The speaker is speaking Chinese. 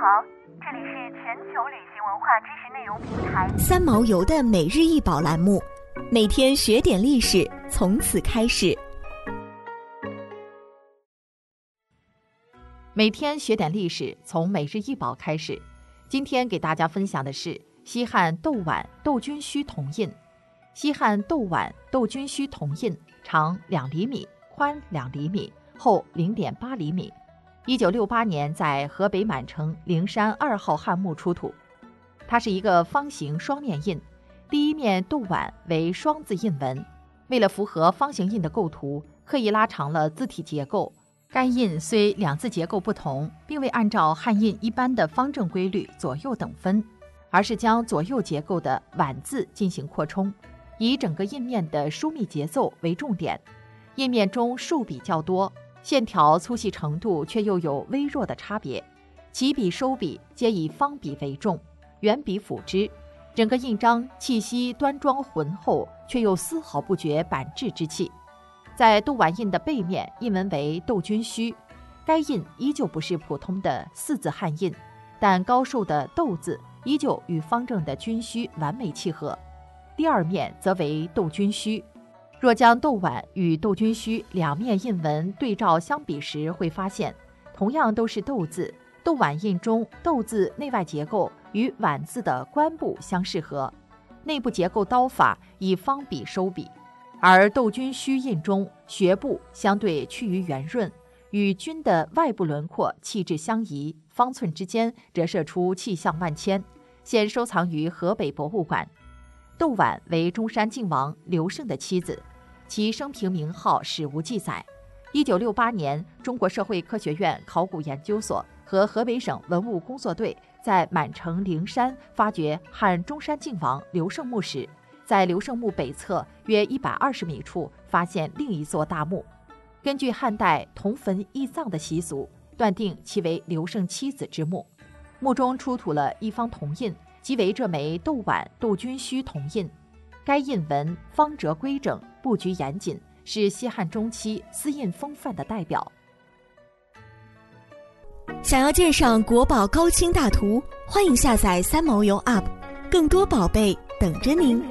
好，这里是全球旅行文化知识内容平台三毛游的每日一宝栏目，每天学点历史，从此开始。每天学点历史，从每日一宝开始。今天给大家分享的是西汉窦碗窦君须铜印。西汉窦碗窦君须铜印长两厘米，宽两厘米，厚零点八厘米。一九六八年在河北满城灵山二号汉墓出土。它是一个方形双面印，第一面杜碗为双字印纹。为了符合方形印的构图，刻意拉长了字体结构。该印虽两字结构不同，并未按照汉印一般的方正规律左右等分，而是将左右结构的碗字进行扩充，以整个印面的疏密节奏为重点。印面中竖笔较多，线条粗细程度却又有微弱的差别。起笔收笔皆以方笔为重，圆笔辅之。整个印章气息端庄浑厚，却又丝毫不觉板滞之气。在窦碗印的背面，印文为“窦君须”，该印依旧不是普通的四字汉印，但高瘦的“窦”字依旧与方正的“君须”完美契合。第二面则为“窦君须”。若将窦碗与“窦君须”两面印文对照相比时，会发现，同样都是“窦”字，窦碗印中“窦”字内外结构与碗字的官部相适合，内部结构刀法以方笔收笔。而窦君须印中学部相对趋于圆润，与君的外部轮廓气质相宜，方寸之间折射出气象万千。现收藏于河北博物馆。窦碗为中山靖王刘胜的妻子，其生平名号史无记载。一九六八年，中国社会科学院考古研究所和河北省文物工作队在满城灵山发掘汉中山靖王刘胜墓时。在刘胜墓北侧约一百二十米处，发现另一座大墓。根据汉代同坟异葬的习俗，断定其为刘胜妻子之墓。墓中出土了一方铜印，即为这枚窦碗窦君须铜印。该印文方折规整，布局严谨，是西汉中期私印风范的代表。想要鉴赏国宝高清大图，欢迎下载三毛游 App，更多宝贝等着您。